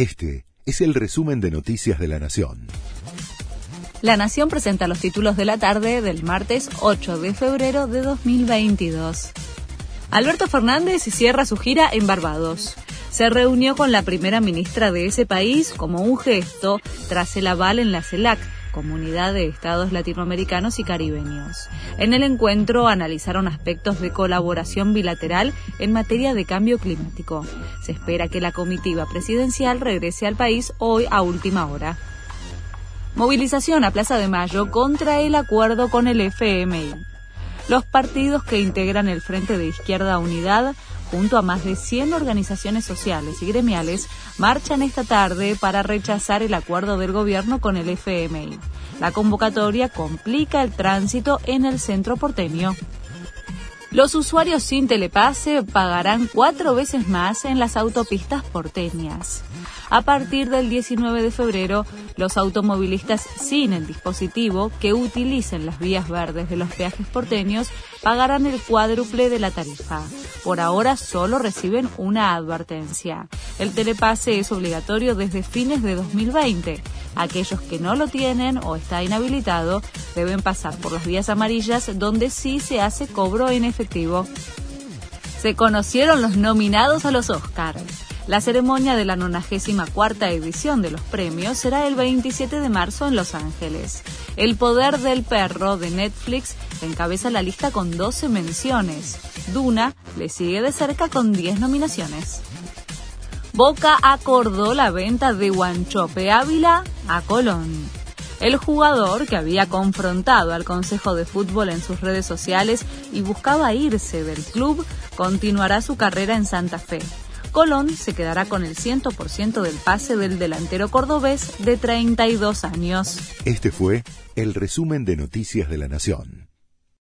Este es el resumen de Noticias de la Nación. La Nación presenta los títulos de la tarde del martes 8 de febrero de 2022. Alberto Fernández cierra su gira en Barbados. Se reunió con la primera ministra de ese país como un gesto tras el aval en la CELAC Comunidad de Estados Latinoamericanos y Caribeños. En el encuentro analizaron aspectos de colaboración bilateral en materia de cambio climático. Se espera que la comitiva presidencial regrese al país hoy a última hora. Movilización a Plaza de Mayo contra el acuerdo con el FMI. Los partidos que integran el Frente de Izquierda Unidad junto a más de 100 organizaciones sociales y gremiales, marchan esta tarde para rechazar el acuerdo del gobierno con el FMI. La convocatoria complica el tránsito en el centro porteño. Los usuarios sin telepase pagarán cuatro veces más en las autopistas porteñas. A partir del 19 de febrero, los automovilistas sin el dispositivo que utilicen las vías verdes de los peajes porteños pagarán el cuádruple de la tarifa. Por ahora solo reciben una advertencia. El telepase es obligatorio desde fines de 2020. Aquellos que no lo tienen o está inhabilitado deben pasar por las vías amarillas donde sí se hace cobro en efectivo. Se conocieron los nominados a los Oscars. La ceremonia de la 94 edición de los premios será el 27 de marzo en Los Ángeles. El poder del perro de Netflix encabeza la lista con 12 menciones. Duna le sigue de cerca con 10 nominaciones. Boca acordó la venta de Guanchope Ávila a Colón. El jugador, que había confrontado al Consejo de Fútbol en sus redes sociales y buscaba irse del club, continuará su carrera en Santa Fe. Colón se quedará con el 100% del pase del delantero cordobés de 32 años. Este fue el resumen de Noticias de la Nación.